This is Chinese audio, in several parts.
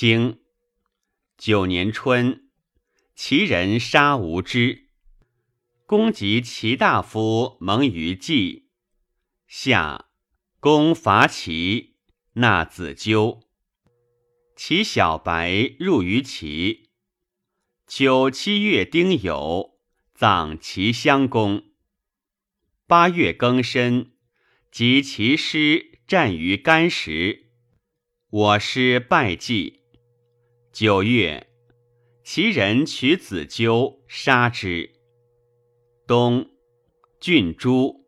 经九年春，齐人杀无知，公及齐大夫蒙于季。夏，公伐齐，纳子纠。其小白入于齐。九七月丁酉，葬齐襄公。八月庚申，及其师战于干石，我师败绩。九月，齐人取子纠，杀之。冬，郡诛。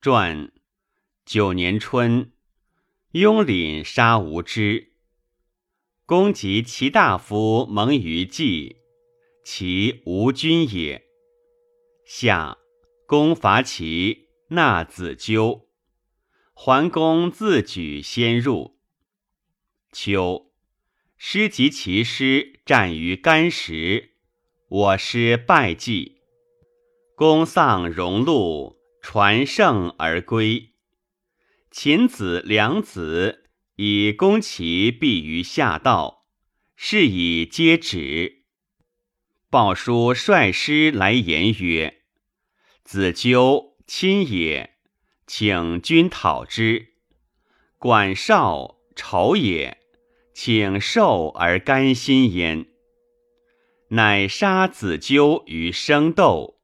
传九年春，雍廪杀无知，公及其大夫蒙于季，其无君也。夏，公伐齐，纳子纠。桓公自举先入。秋，师及其师战于干石，我师败绩。公丧荣禄。传圣而归，秦子良子以攻其避于下道，是以皆止。鲍叔率师来言曰：“子纠亲也，请君讨之。管少仇也，请受而甘心焉。”乃杀子纠于生斗。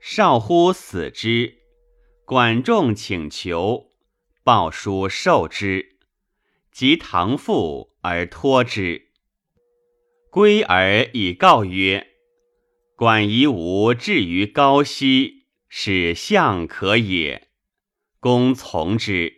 少乎死之，管仲请求，鲍叔受之，及唐父而托之。归而以告曰：“管夷吾至于高息，使相可也。”公从之。